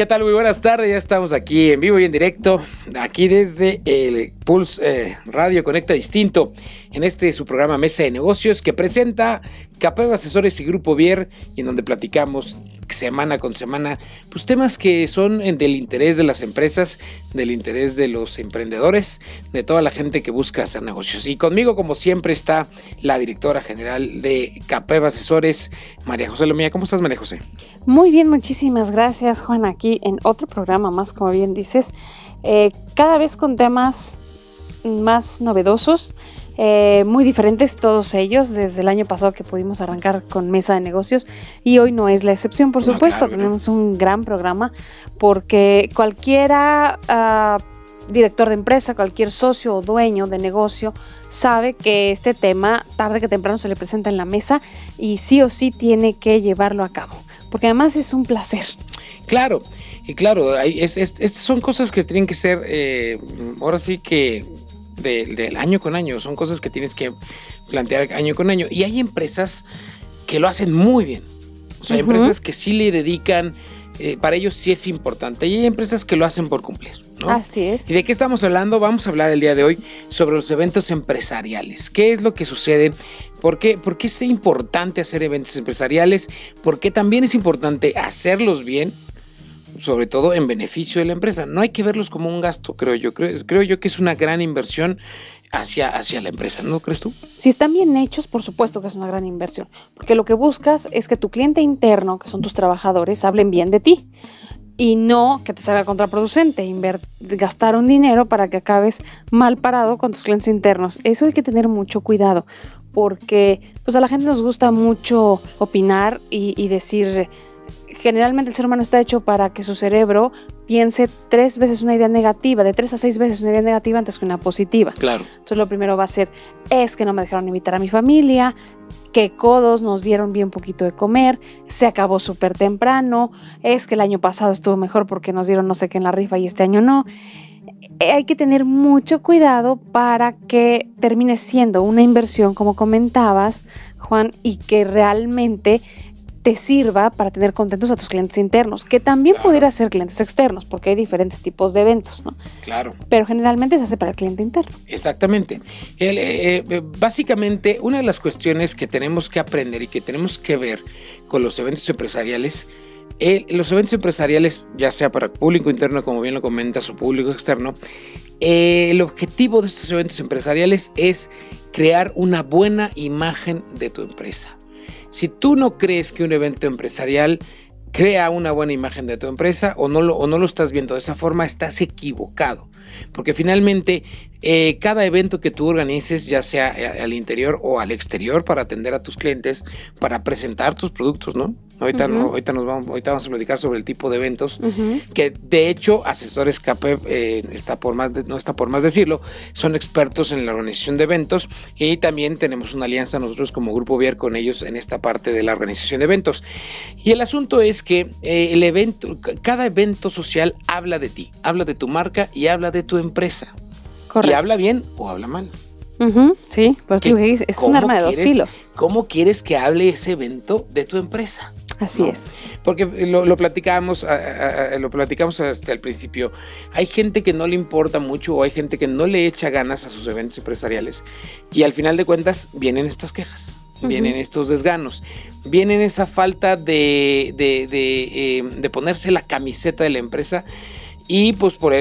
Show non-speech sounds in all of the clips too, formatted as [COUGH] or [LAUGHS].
¿Qué tal? Muy buenas tardes, ya estamos aquí en vivo y en directo, aquí desde el Pulse eh, Radio Conecta Distinto, en este su programa Mesa de Negocios que presenta Capeva Asesores y Grupo Vier en donde platicamos semana con semana, pues temas que son del interés de las empresas, del interés de los emprendedores, de toda la gente que busca hacer negocios. Y conmigo, como siempre, está la directora general de Capeva Asesores, María José Lomía. ¿Cómo estás, María José? Muy bien, muchísimas gracias, Juan, aquí en otro programa más, como bien dices, eh, cada vez con temas más novedosos eh, muy diferentes todos ellos desde el año pasado que pudimos arrancar con mesa de negocios y hoy no es la excepción, por supuesto, tenemos un gran programa porque cualquiera... Ah, director de empresa, cualquier socio o dueño de negocio sabe que este tema tarde que temprano se le presenta en la mesa y sí o sí tiene que llevarlo a cabo, porque además es un placer. Claro, y claro, estas son cosas que tienen que ser, eh, ahora sí que del año con año, son cosas que tienes que plantear año con año. Y hay empresas que lo hacen muy bien. O sea, hay empresas que sí le dedican, eh, para ellos sí es importante. Y hay empresas que lo hacen por cumplir. Así es. ¿Y de qué estamos hablando? Vamos a hablar el día de hoy sobre los eventos empresariales. ¿Qué es lo que sucede? ¿Por qué, ¿Por qué es importante hacer eventos empresariales? ¿Por qué también es importante hacerlos bien? Sobre todo en beneficio de la empresa. No hay que verlos como un gasto, creo yo. Creo, creo yo que es una gran inversión hacia, hacia la empresa, ¿no crees tú? Si están bien hechos, por supuesto que es una gran inversión, porque lo que buscas es que tu cliente interno, que son tus trabajadores, hablen bien de ti y no que te salga contraproducente, gastar un dinero para que acabes mal parado con tus clientes internos. Eso hay que tener mucho cuidado, porque pues a la gente nos gusta mucho opinar y, y decir generalmente el ser humano está hecho para que su cerebro piense tres veces una idea negativa, de tres a seis veces una idea negativa antes que una positiva. Claro. Entonces lo primero va a ser, es que no me dejaron invitar a mi familia, que codos nos dieron bien poquito de comer, se acabó súper temprano, es que el año pasado estuvo mejor porque nos dieron no sé qué en la rifa y este año no. Eh, hay que tener mucho cuidado para que termine siendo una inversión, como comentabas, Juan, y que realmente te sirva para tener contentos a tus clientes internos, que también pudiera ser clientes externos, porque hay diferentes tipos de eventos, ¿no? Claro. Pero generalmente se hace para el cliente interno. Exactamente. Eh, eh, básicamente, una de las cuestiones que tenemos que aprender y que tenemos que ver con los eventos empresariales, los eventos empresariales, ya sea para público interno, como bien lo comentas, o público externo, eh, el objetivo de estos eventos empresariales es crear una buena imagen de tu empresa. Si tú no crees que un evento empresarial crea una buena imagen de tu empresa o no lo, o no lo estás viendo de esa forma, estás equivocado. Porque finalmente eh, cada evento que tú organices, ya sea eh, al interior o al exterior para atender a tus clientes, para presentar tus productos, ¿no? Ahorita, ahorita, nos vamos, ahorita vamos a platicar sobre el tipo de eventos que de hecho Asesores CAPEP eh, está por más no está por más decirlo, son expertos en la organización de eventos y también tenemos una alianza nosotros como Grupo Vier con ellos en esta parte de la organización de eventos. Y el asunto es que eh, el evento, cada evento social habla de ti, habla de tu marca y habla de tu empresa. Y habla bien o habla mal sí, pues tú es un arma de dos filos. ¿Cómo quieres que hable ese evento de tu empresa? Así es. Porque lo, lo platicamos, lo platicamos hasta el principio. Hay gente que no le importa mucho o hay gente que no le echa ganas a sus eventos empresariales y al final de cuentas vienen estas quejas. vienen estos desganos, vienen esa falta de, de, de, eh, de ponerse la camiseta de la empresa y pues por,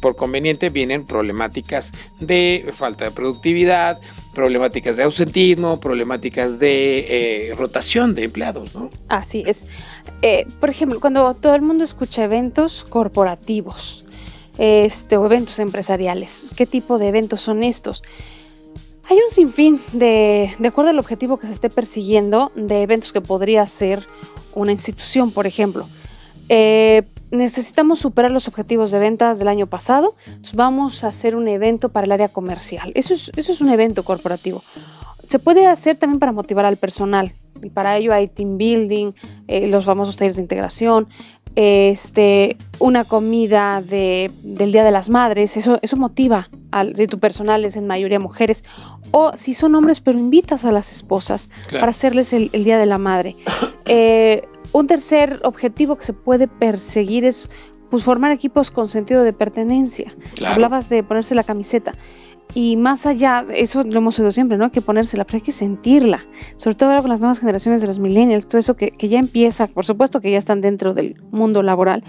por conveniente vienen problemáticas de falta de productividad, problemáticas de ausentismo, problemáticas de eh, rotación de empleados, ¿no? Así es. Eh, por ejemplo, cuando todo el mundo escucha eventos corporativos este, o eventos empresariales, ¿qué tipo de eventos son estos? Hay un sinfín de, de acuerdo al objetivo que se esté persiguiendo, de eventos que podría ser una institución, por ejemplo. Eh, necesitamos superar los objetivos de ventas del año pasado, vamos a hacer un evento para el área comercial. Eso es, eso es un evento corporativo. Se puede hacer también para motivar al personal y para ello hay team building, eh, los famosos talleres de integración, este, una comida de, del Día de las Madres, eso, eso motiva a si tu personal es en mayoría mujeres, o si son hombres, pero invitas a las esposas para hacerles el, Día de la Madre. Eh, un tercer objetivo que se puede perseguir es pues, formar equipos con sentido de pertenencia. Hablabas de ponerse la camiseta. Y más allá, eso lo hemos oído siempre, ¿no? Que ponérsela, pero hay que sentirla. Sobre todo ahora con las nuevas generaciones de los millennials, todo eso que, que ya empieza, por supuesto que ya están dentro del mundo laboral,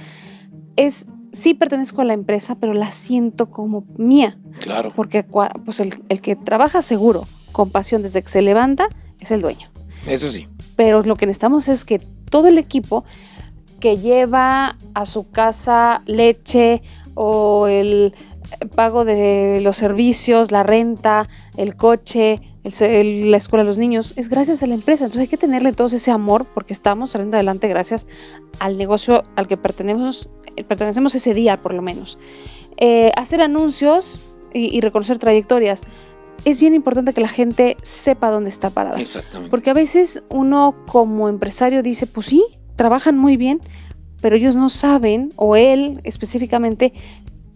es sí pertenezco a la empresa, pero la siento como mía. Claro. Porque pues el, el, que trabaja seguro, con pasión desde que se levanta, es el dueño. Eso sí. Pero lo que necesitamos es que todo el equipo que lleva a su casa leche o el pago de los servicios, la renta, el coche, la escuela de los niños, es gracias a la empresa. Entonces hay que tenerle todo ese amor porque estamos saliendo adelante gracias al negocio al que pertenecemos, pertenecemos ese día por lo menos. Eh, hacer anuncios y, y reconocer trayectorias es bien importante que la gente sepa dónde está parada. Exactamente. Porque a veces uno como empresario dice, pues sí, trabajan muy bien, pero ellos no saben, o él específicamente,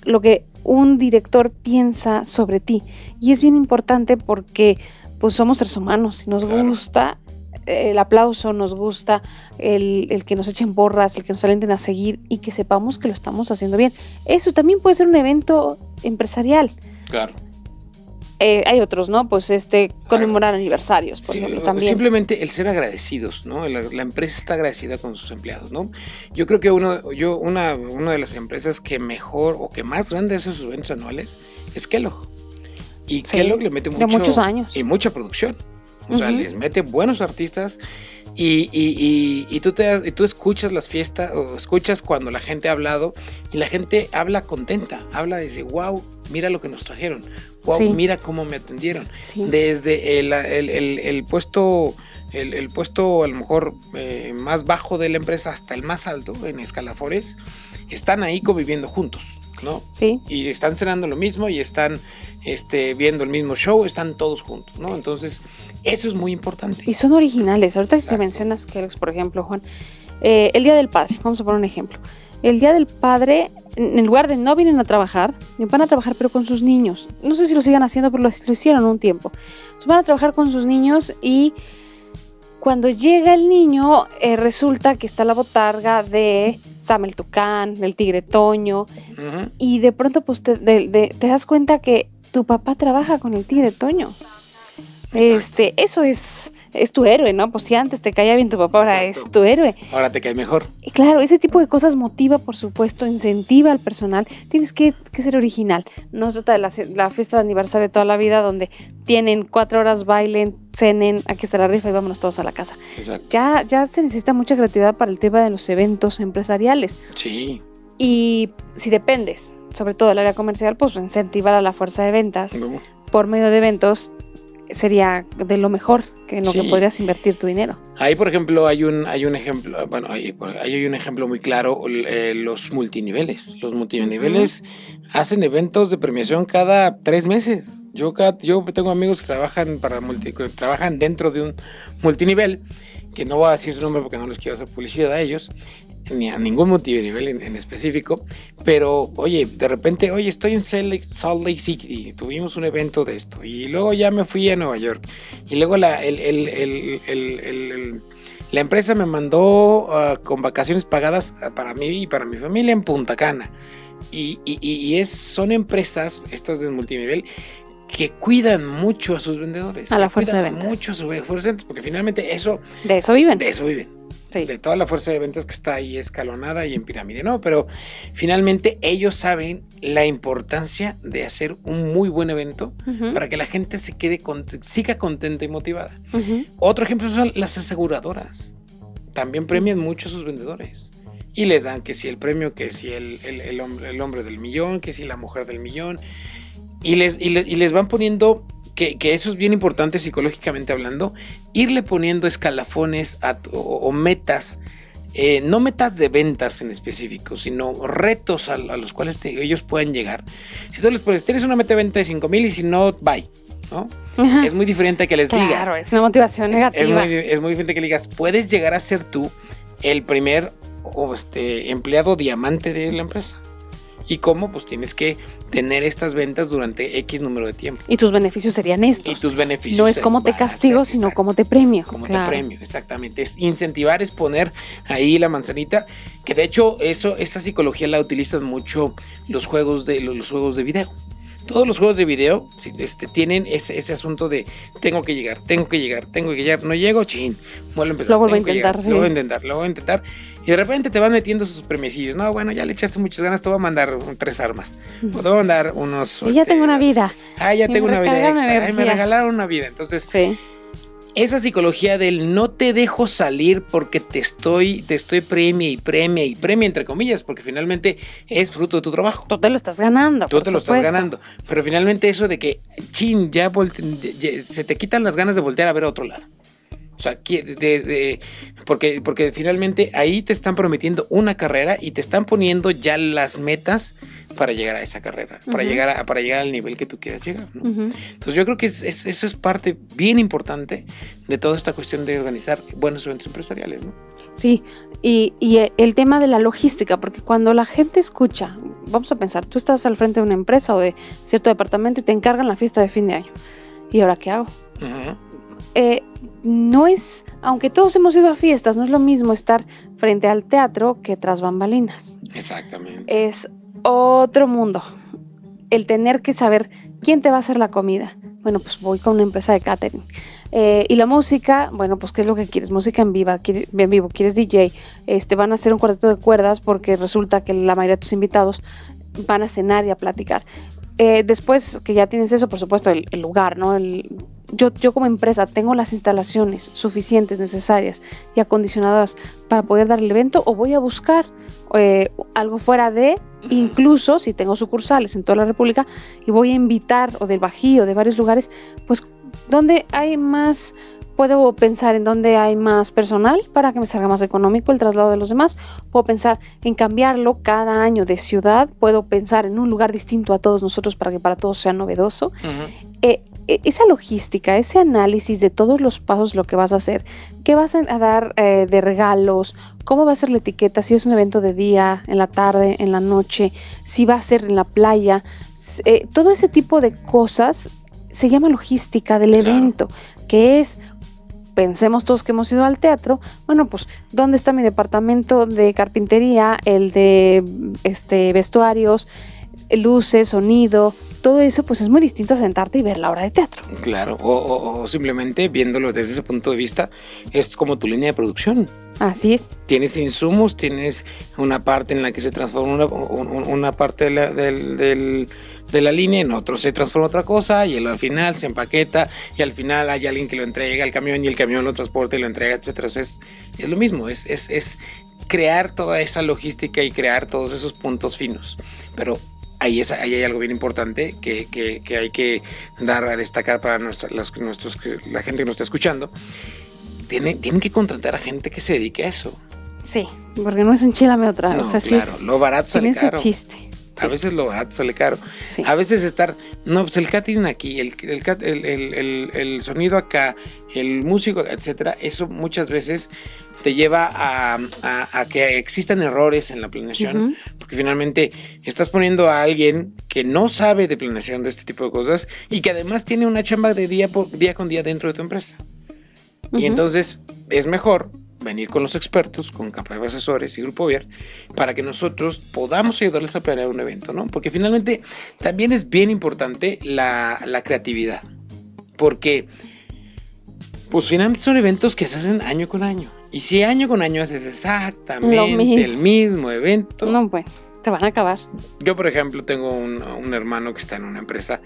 lo que un director piensa sobre ti. Y es bien importante porque pues somos seres humanos y nos gusta el aplauso, nos gusta el, el, que nos echen borras, el que nos alenten a seguir y que sepamos que lo estamos haciendo bien. Eso también puede ser un evento empresarial. Claro. Eh, hay otros, ¿no? Pues este, conmemorar aniversarios, por Sí, ejemplo, también. Simplemente el ser agradecidos, ¿no? La, la empresa está agradecida con sus empleados, ¿no? Yo creo que uno, yo, una, una de las empresas que mejor o que más grande hace sus eventos anuales es Kellogg. Y Sí, Kellogg le mete de mucho, muchos años. y mucha producción. O sea, les mete buenos artistas y, y, y, y tú, te, y tú escuchas las fiestas o escuchas cuando la gente ha hablado y la gente habla contenta, habla de decir, wow, mira lo que nos trajeron, wow, Sí. mira cómo me atendieron. Sí. Desde el, el- el- el puesto, el, el puesto a lo mejor eh, más bajo de la empresa hasta el más alto en escalafones, están ahí conviviendo juntos, ¿no? Sí, y están cenando lo mismo y están este, viendo el mismo show, están todos juntos, ¿no? Entonces, eso es muy importante. y son originales. Ahorita que Exacto. mencionas Kellogg's, por ejemplo, Juan, eh, el Día del Padre, vamos a poner un ejemplo. El Día del Padre, en lugar de no vienen a trabajar, van a trabajar pero con sus niños. No sé si lo sigan haciendo, pero lo, lo hicieron un tiempo. Entonces, van a trabajar con sus niños y cuando llega el niño, eh, resulta que está la botarga de Sam el Tucán, del Tigre Toño, y de pronto pues te, de- de- te das cuenta que tu papá trabaja con el tigre Toño. Este, eso es, es tu héroe, ¿no? Pues si antes te caía bien tu papá, ahora Exacto. es tu héroe. Ahora te cae mejor. Y claro, ese tipo de cosas motiva, por supuesto, incentiva al personal. Tienes que, que ser original. No se trata de la, la fiesta de aniversario de toda la vida donde tienen cuatro horas, bailen, cenen, aquí está la rifa y vámonos todos a la casa. Exacto. Ya, ya se necesita mucha creatividad para el tema de los eventos empresariales. Sí. Y si dependes, sobre todo del área comercial, pues incentivar a la fuerza de ventas ¿Cómo? por medio de eventos sería de lo mejor que en lo que podrías invertir tu dinero. Ahí, por ejemplo, hay un, hay un ejemplo, bueno, ahí hay un ejemplo muy claro, eh, los multiniveles. Los multiniveles hacen eventos de premiación cada tres meses. Yo, cada- yo tengo amigos que trabajan, para multi- que trabajan dentro de un multinivel, que no voy a decir su nombre porque no les quiero hacer publicidad a ellos, ni a ningún multinivel en, en específico, pero oye, de repente, oye, estoy en Salt Lake, City y tuvimos un evento de esto, y luego ya me fui a Nueva York, y luego la, el, el- el- la empresa me mandó ah, con vacaciones pagadas para mí y para mi familia en Punta Cana. Y, y- y- es, son empresas, estas del multinivel, que cuidan mucho a sus vendedores. A la fuerza de ventas. Mucho a sus fuerza de ventas, porque finalmente eso, De eso viven. de eso viven. Sí. De toda la fuerza de ventas que está ahí escalonada y en pirámide, ¿no? Pero finalmente ellos saben la importancia de hacer un muy buen evento para que la gente se quede con- siga contenta y motivada. Otro ejemplo son las aseguradoras. También premian mucho a sus vendedores. Y les dan que si el premio, que si el, el- el hombre, el hombre del millón, que si la mujer del millón. Y les, y le- y les van poniendo, que, que eso es bien importante psicológicamente hablando, irle poniendo escalafones a o, o metas. eh, no metas de ventas en específico, sino retos a, a los cuales te- ellos puedan llegar. Si tú les pones, tienes una meta de venta de 5 mil y si no, bye. ¿no? Ajá. Es muy diferente a que les Claro, digas. es una motivación Es- Es, negativa. muy, es muy diferente que le digas, puedes llegar a ser tú el primer o este, empleado diamante de la empresa. ¿Y cómo? Pues tienes que tener estas ventas durante X número de tiempo. Y tus beneficios serían estos. Y tus beneficios. no es se como te castigo, sino como te premio. como Claro. te premio, exactamente. Es incentivar, es poner ahí la manzanita, que de hecho eso, esa psicología la utilizan mucho los juegos de los, los juegos de video. Todos los juegos de video sí, este, tienen ese, ese asunto de tengo que llegar, tengo que llegar, tengo que llegar, no llego, chin, vuelvo a empezar. Lo vuelvo a que intentar, Lo voy a sí. intentar, lo voy a intentar. Y de repente te van metiendo sus premiecillos. No, bueno, ya le echaste muchas ganas, te voy a mandar un- tres armas. O te voy a mandar unos... Y ya este, tengo una vida. Ah, ya tengo me una vida extra. Ay, me regalaron una vida. Entonces, Sí. esa psicología del no te dejo salir porque te estoy, te estoy premia y premia y premia, entre comillas, porque finalmente es fruto de tu trabajo. Tú te lo estás ganando. Tú por te lo estás ganando. Pero finalmente eso de que, chin, ya, ya- se te quitan las ganas de voltear a ver a otro lado. O sea, de- de- porque, porque finalmente ahí te están prometiendo una carrera y te están poniendo ya las metas para llegar a esa carrera, para, llegar a- para llegar al nivel que tú quieras llegar. ¿no? Entonces yo creo que es- es- eso es parte bien importante de toda esta cuestión de organizar buenos eventos empresariales. ¿no? Sí, y, y el tema de la logística, porque cuando la gente escucha, vamos a pensar, tú estás al frente de una empresa o de cierto departamento y te encargan la fiesta de fin de año. ¿Y ahora qué hago? Ujú. Eh, no es, aunque todos hemos ido a fiestas, no es lo mismo estar frente al teatro que tras bambalinas. Exactamente. Es otro mundo. El tener que saber quién te va a hacer la comida. Bueno, pues voy con una empresa de catering. Eh, y la música, bueno, pues ¿qué es lo que quieres? Música en, viva, quiere- en vivo, quieres DJ. Este, van a hacer un cuarteto de cuerdas porque resulta que la mayoría de tus invitados van a cenar y a platicar. Eh, después que ya tienes eso, por supuesto, el, el lugar, ¿no? El- yo, yo como empresa tengo las instalaciones suficientes, necesarias y acondicionadas para poder dar el evento o voy a buscar eh, algo fuera de, incluso si tengo sucursales en toda la República y voy a invitar o del Bajío, de varios lugares, pues donde hay más, puedo pensar en donde hay más personal para que me salga más económico el traslado de los demás, puedo pensar en cambiarlo cada año de ciudad, puedo pensar en un lugar distinto a todos nosotros para que para todos sea novedoso. Eh, esa logística, ese análisis de todos los pasos, lo que vas a hacer, qué vas a dar eh, de regalos, cómo va a ser la etiqueta, si es un evento de día, en la tarde, en la noche, si va a ser en la playa, eh, todo ese tipo de cosas se llama logística del evento, que es pensemos todos que hemos ido al teatro, bueno, pues, ¿dónde está mi departamento de carpintería, el de este vestuarios, luces, sonido? Todo eso, pues es muy distinto a sentarte y ver la obra de teatro. Claro, o, o- o simplemente viéndolo desde ese punto de vista, es como tu línea de producción. Así es. Tienes insumos, tienes una parte en la que se transforma una, un- un- una parte de la, del- del- de la línea, en otro se transforma otra cosa y al final se empaqueta y al final hay alguien que lo entrega al camión y el camión lo transporta y lo entrega. O sea, es, es lo mismo, es, es, es crear toda esa logística y crear todos esos puntos finos. Pero ahí, es, ahí hay algo bien importante que, que- que hay que dar a destacar para nuestra, las- nuestros, la gente que nos está escuchando. Tienen, tienen que contratar a gente que se dedique a eso. Sí, porque no es enchilame otra. No, o sea, sí claro, es- lo barato sale tiene su caro. chiste. A veces lo barato sale caro. Sí. A veces estar, no, pues el catering aquí, el, el, el, el- sonido acá, el músico, etcétera, eso muchas veces te lleva a, a- a que existan errores en la planeación, Ujú. Porque finalmente estás poniendo a alguien que no sabe de planeación de este tipo de cosas y que además tiene una chamba de día, por, día con día dentro de tu empresa. Y entonces es mejor venir con los expertos, con capa de asesores y Grupo Vier, para que nosotros podamos ayudarles a planear un evento, ¿no? Porque finalmente también es bien importante la, la creatividad, porque pues finalmente son eventos que se hacen año con año. Y si año con año haces exactamente el mismo evento. No, bueno, te van a acabar. Yo, por ejemplo, tengo un, un hermano que está en una empresa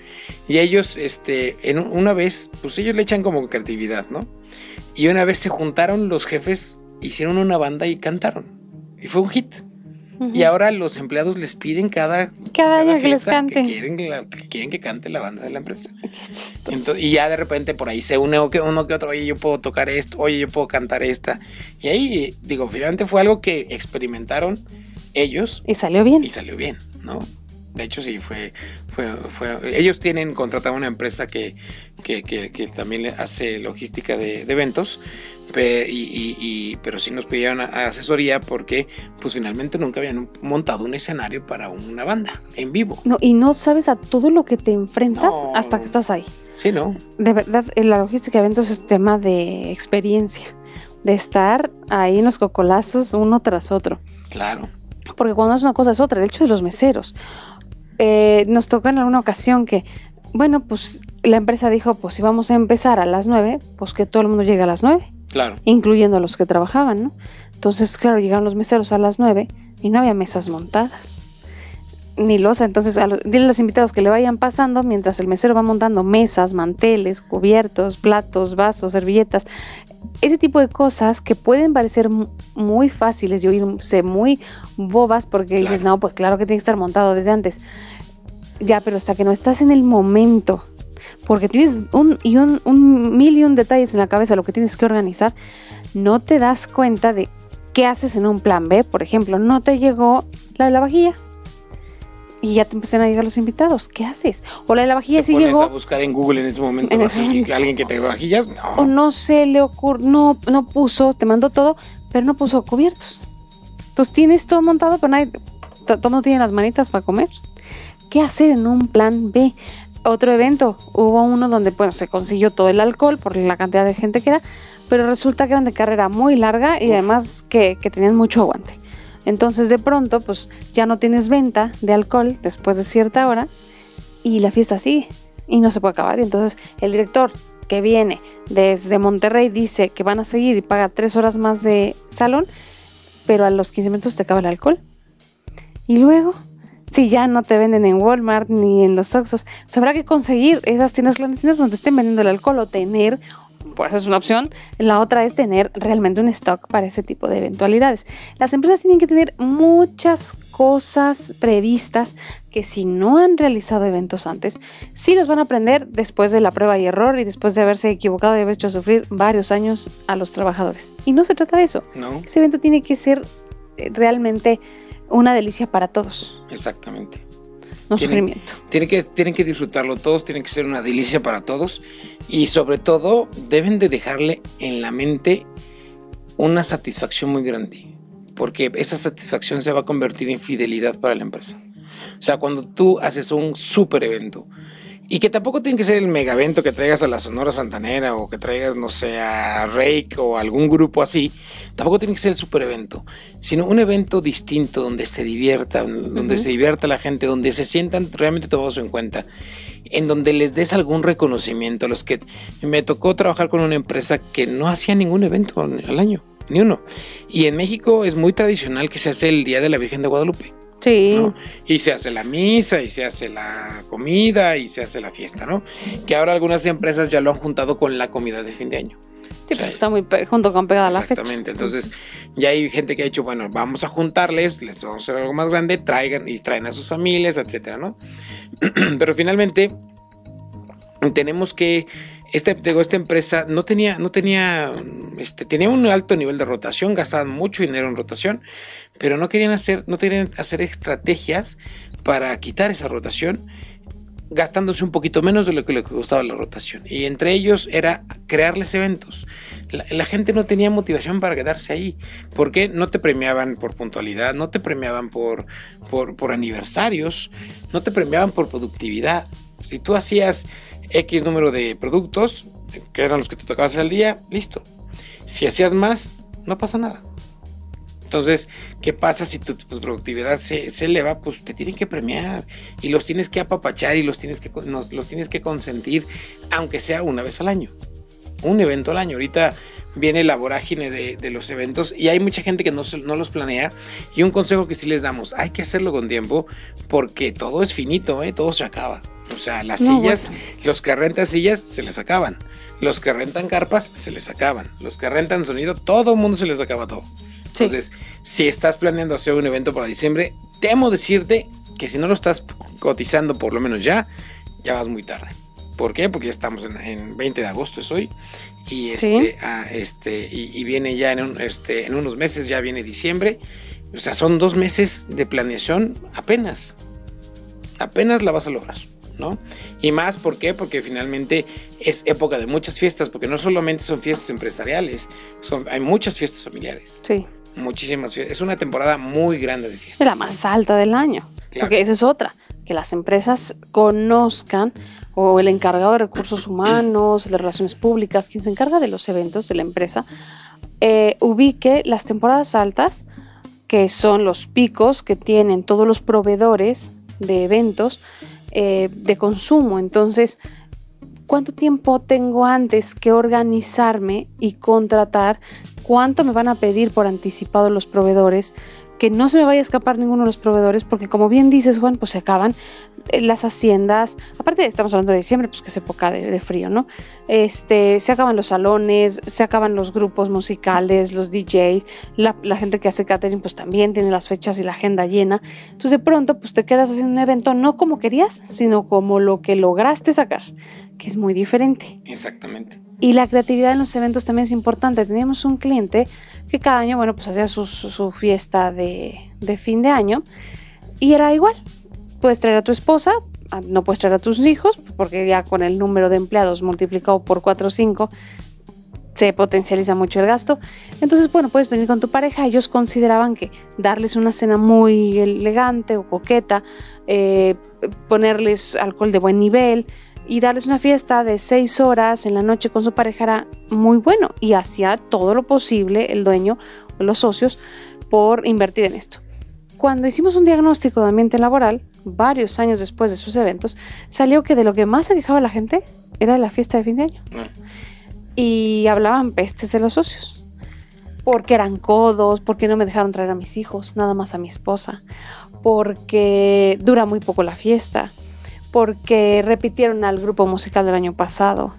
y ellos, este, en una vez, pues ellos le echan como creatividad, ¿no? Y una vez se juntaron los jefes, hicieron una banda y cantaron. Y fue un hit. Y ahora los empleados les piden cada, cada, año que les cante. Que quieren, que quieren que cante la banda de la empresa. Entonces, y ya de repente por ahí se une uno que otro, oye, yo puedo tocar esto, oye, yo puedo cantar esta. Y ahí, digo, finalmente fue algo que experimentaron ellos. Y salió bien. Y salió bien, ¿no? De hecho, sí, fue, fue, fue ellos tienen contratado una empresa que, que, que, que también hace logística de, de eventos, pe, y, y, y, pero sí nos pidieron asesoría porque pues finalmente nunca habían montado un escenario para una banda en vivo. No, y no sabes a todo lo que te enfrentas no. hasta que estás ahí. Sí, ¿no? De verdad, la logística de eventos es tema de experiencia, de estar ahí en los cocolazos uno tras otro. Claro. Porque cuando es una cosa es otra, el hecho de los meseros eh, nos tocó en alguna ocasión que, bueno, pues la empresa dijo, pues si vamos a empezar a las 9, pues que todo el mundo llegue a las 9. Claro. Incluyendo a los que trabajaban, ¿no? Entonces, claro, llegaron los meseros a las 9 y no había mesas montadas. Ni losa, entonces a los, dile a los invitados que le vayan pasando mientras el mesero va montando mesas, manteles, cubiertos, platos, vasos, servilletas, ese tipo de cosas que pueden parecer muy fáciles y oírse muy bobas porque claro. dices, no, pues claro que tiene que estar montado desde antes. Ya, pero hasta que no estás en el momento, porque tienes un, y un, un mil y un detalles en la cabeza, lo que tienes que organizar, no te das cuenta de qué haces en un plan B. Por ejemplo, no te llegó la de la vajilla y ya te empiezan a llegar los invitados. ¿Qué haces? O la de la vajilla te sí pones llegó. a buscar en Google en ese momento En alguien, que te vajillas. No. O no se le ocurre, no, no puso, te mandó todo, pero no puso cubiertos. Entonces tienes todo montado, pero nadie, todo mundo tiene las manitas para comer. ¿Qué hacer en un plan B? Otro evento, hubo uno donde bueno, se consiguió todo el alcohol por la cantidad de gente que era, pero resulta que eran de carrera muy larga y Uf. además que, que tenían mucho aguante. Entonces de pronto pues ya no tienes venta de alcohol después de cierta hora y la fiesta sigue y no se puede acabar. Y entonces el director que viene desde Monterrey dice que van a seguir y paga tres horas más de salón, pero a los 15 minutos te acaba el alcohol. Y luego, si ya no te venden en Walmart ni en los Oxxos, pues habrá que conseguir esas tiendas clandestinas donde estén vendiendo el alcohol o tener, pues es una opción. La otra es tener realmente un stock para ese tipo de eventualidades. Las empresas tienen que tener muchas cosas previstas que si no han realizado eventos antes, sí los van a aprender después de la prueba y error y después de haberse equivocado y haber hecho sufrir varios años a los trabajadores. Y no se trata de eso. No, Ese evento tiene que ser eh, realmente una delicia para todos, exactamente. no sufrimiento. Tienen que, tienen que disfrutarlo todos, tiene que ser una delicia para todos y sobre todo deben de dejarle en la mente una satisfacción muy grande, porque esa satisfacción se va a convertir en fidelidad para la empresa. O sea, cuando tú haces un super evento y que tampoco tiene que ser el mega evento que traigas a la Sonora Santanera o que traigas, no sé, a Rake o algún grupo así, tampoco tiene que ser el super evento, sino un evento distinto donde se divierta, donde se divierta la gente, donde se sientan realmente tomados en cuenta, en donde les des algún reconocimiento a los que me tocó trabajar con una empresa que no hacía ningún evento al año, ni uno. Y en México es muy tradicional que se hace el Día de la Virgen de Guadalupe. Sí, ¿no? Y se hace la misa, y se hace la comida, y se hace la fiesta, ¿no? Que ahora algunas empresas ya lo han juntado con la comida de fin de año. sí, o sea, pues está muy junto con pegada la fecha. Exactamente. Entonces, ya hay gente que ha dicho, bueno, vamos a juntarles, les vamos a hacer algo más grande, traigan y traen a sus familias, etcétera, ¿no? [CLEARS THROAT] Pero finalmente, tenemos que. Esta, digo, esta empresa no tenía, no tenía, este, tenía un alto nivel de rotación, gastaban mucho dinero en rotación, pero no querían hacer, no querían hacer estrategias para quitar esa rotación, gastándose un poquito menos de lo que le costaba la rotación. Y entre ellos era crearles eventos. La, la, gente no tenía motivación para quedarse ahí, porque no te premiaban por puntualidad, no te premiaban por, por, por aniversarios, no te premiaban por productividad. Si tú hacías X número de productos, que eran los que te tocaba hacer al día, listo. Si hacías más, no pasa nada. Entonces, ¿qué pasa si tu, productividad se, eleva? Pues te tienen que premiar y los tienes que apapachar y los tienes que, los tienes que consentir, aunque sea una vez al año. Un evento al año. Ahorita viene la vorágine de, los eventos y hay mucha gente que no, no, los planea. Y un consejo que sí les damos, hay que hacerlo con tiempo porque todo es finito, ¿eh? todo se acaba. O sea, las sillas, los que rentan sillas se les acaban. Los que rentan carpas se les acaban. Los que rentan sonido, todo el mundo se les acaba todo. Entonces, si estás planeando hacer un evento para diciembre, temo decirte que si no lo estás cotizando por lo menos ya, ya vas muy tarde. ¿Por qué? Porque ya estamos en, 20 de agosto es hoy y este, ah, este y, viene ya en, este, en unos meses ya viene diciembre. O sea, son dos meses de planeación apenas. Apenas la vas a lograr. ¿no? Y más, ¿por qué? Porque finalmente es época de muchas fiestas, porque no solamente son fiestas empresariales, son, hay muchas fiestas familiares. Sí muchísimas fiestas. Es una temporada muy grande de fiestas. Es la más alta del año. Porque esa es otra, que las empresas conozcan o el encargado de recursos humanos, de relaciones públicas, quien se encarga de los eventos de la empresa, eh, ubique las temporadas altas, que son los picos que tienen todos los proveedores de eventos eh, de consumo. Entonces, ¿cuánto tiempo tengo antes que organizarme y contratar cuánto me van a pedir por anticipado los proveedores, que no se me vaya a escapar ninguno de los proveedores, porque como bien dices, Juan, pues se acaban eh, las haciendas, aparte estamos hablando de diciembre, pues que es época de, frío, ¿no? Este, se acaban los salones, se acaban los grupos musicales, los DJs, la, gente que hace catering, pues también tiene las fechas y la agenda llena. Entonces de pronto, pues te quedas haciendo un evento no como querías, sino como lo que lograste sacar, que es muy diferente. Exactamente. Y la creatividad en los eventos también es importante. Teníamos un cliente que cada año, bueno, pues hacía su, fiesta de, fin de año y era igual. Puedes traer a tu esposa, no puedes traer a tus hijos, porque ya con el número de empleados multiplicado por 4 o 5 se potencializa mucho el gasto. Entonces, bueno, puedes venir con tu pareja. Ellos consideraban que darles una cena muy elegante o coqueta, eh, ponerles alcohol de buen nivel, y darles una fiesta de seis horas en la noche con su pareja era muy bueno y hacía todo lo posible el dueño o los socios por invertir en esto. Cuando hicimos un diagnóstico de ambiente laboral, varios años después de sus eventos, salió que de lo que más se quejaba la gente era la fiesta de fin de año. Ah. Y hablaban pestes de los socios. Porque eran codos, porque no me dejaron traer a mis hijos, nada más a mi esposa, porque dura muy poco la fiesta, porque repitieron al grupo musical del año pasado.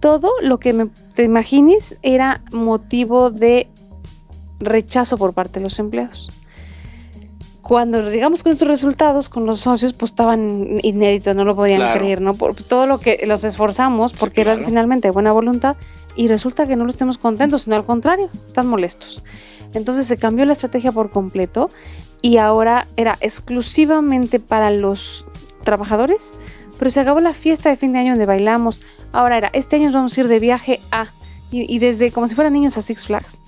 Todo lo que me, te imagines era motivo de rechazo por parte de los empleados. Cuando llegamos con estos resultados, con los socios, pues estaban inéditos, no lo podían creer, ¿no? Por todo lo que los esforzamos, porque era finalmente buena voluntad, y resulta que no lo estemos contentos, sino al contrario, están molestos. Entonces se cambió la estrategia por completo y ahora era exclusivamente para los trabajadores, pero se acabó la fiesta de fin de año donde bailamos. Ahora era, este año vamos a ir de viaje a, y, desde como si fueran niños a Six Flags.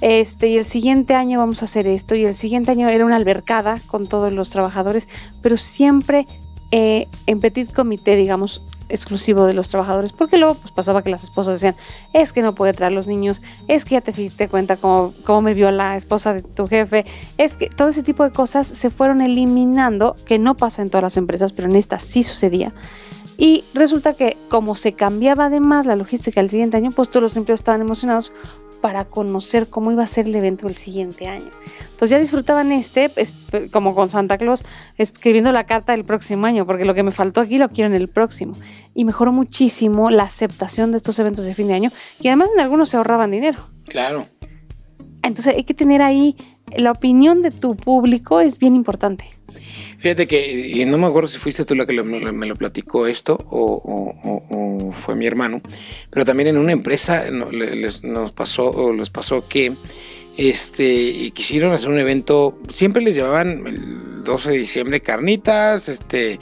Este, y el siguiente año vamos a hacer esto, y el siguiente año era una albercada con todos los trabajadores, pero siempre eh, en petit comité, digamos, exclusivo de los trabajadores, porque luego pues pasaba que las esposas decían, es que no puede traer los niños, es que ya te diste cuenta cómo, cómo me vio la esposa de tu jefe, es que todo ese tipo de cosas se fueron eliminando, que no pasa en todas las empresas, pero en esta sí sucedía. Y resulta que como se cambiaba además la logística el siguiente año, pues todos los empleados estaban emocionados para conocer cómo iba a ser el evento el siguiente año. Entonces ya disfrutaban este, como con Santa Claus, escribiendo la carta del próximo año, porque lo que me faltó aquí lo quiero en el próximo. Y mejoró muchísimo la aceptación de estos eventos de fin de año, y además en algunos se ahorraban dinero. Claro. Entonces hay que tener ahí la opinión de tu público, es bien importante. Fíjate que, y no me acuerdo si fuiste tú la que me lo platicó esto o, fue mi hermano, pero también en una empresa les, nos pasó, o les pasó que este, quisieron hacer un evento, siempre les llevaban el 12 de diciembre carnitas este,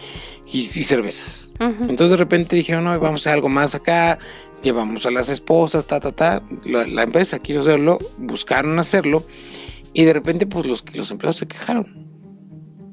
y, cervezas. Entonces de repente dijeron, no, vamos a hacer algo más acá, llevamos a las esposas, ta, ta, ta. La, la empresa quiso hacerlo, buscaron hacerlo y de repente pues los, los empleados se quejaron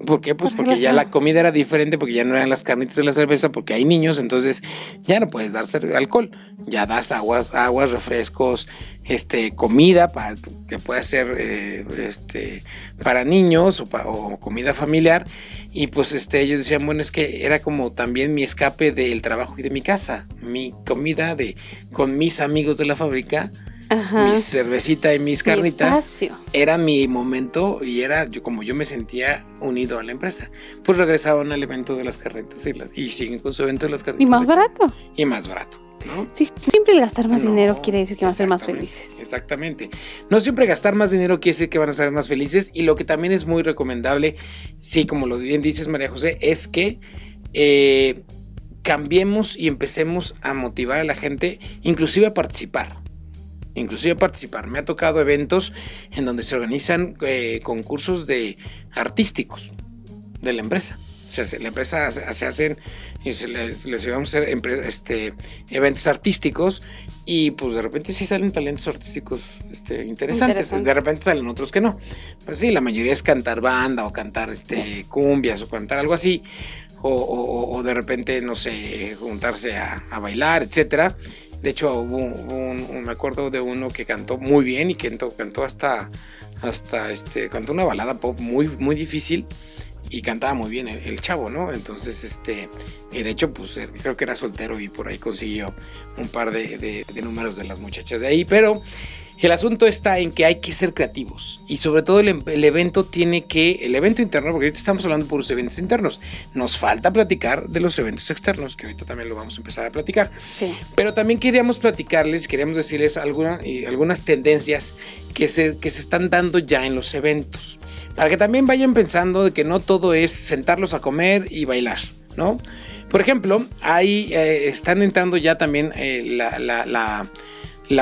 ¿Por qué? Pues porque ya la comida era diferente, porque ya no eran las carnitas de la cerveza, porque hay niños, entonces ya no puedes dar alcohol. Ya das aguas, aguas, refrescos, este, comida para que pueda ser eh, este, para niños o, o, comida familiar. Y pues este, ellos decían, bueno, es que era como también mi escape del trabajo y de mi casa, mi comida de con mis amigos de la fábrica mi cervecita y mis carnitas, era mi momento y era yo como yo me sentía unido a la empresa. Pues regresaban al evento de las carnitas y, las, y siguen con su evento de las carnitas. Y más barato. Y más barato. ¿no? Sí, siempre gastar más dinero quiere decir que van a ser más felices. Exactamente. No siempre gastar más dinero quiere decir que van a ser más felices. Y lo que también es muy recomendable, sí, como lo bien dices María José, es que eh, cambiemos y empecemos a motivar a la gente, inclusive a participar inclusive participar. Me ha tocado eventos en donde se organizan eh, concursos de artísticos de la empresa. O sea, la empresa se, hacen y se les, les llevamos a hacer este, eventos artísticos y pues de repente sí salen talentos artísticos este, interesantes. De repente salen otros que no. Pues sí, la mayoría es cantar banda o cantar este, cumbias o cantar algo así. O, de repente, no sé, juntarse a, a bailar, etcétera. De hecho, hubo un, me acuerdo de uno que cantó muy bien y que cantó, hasta, hasta este, cantó una balada pop muy, muy difícil y cantaba muy bien el, chavo, ¿no? Entonces, este, de hecho, pues eh, creo que era soltero y por ahí consiguió un par de números de las muchachas de ahí, pero el asunto está en que hay que ser creativos y sobre todo em, el, evento tiene que, el evento interno, porque ahorita estamos hablando por los eventos internos, nos falta platicar de los eventos externos, que ahorita también lo vamos a empezar a platicar. Sí. Pero también queríamos platicarles, queríamos decirles alguna, algunas tendencias que se, que se están dando ya en los eventos, para que también vayan pensando de que no todo es sentarlos a comer y bailar, ¿no? Por ejemplo, ahí eh, están entrando ya también eh, la, la la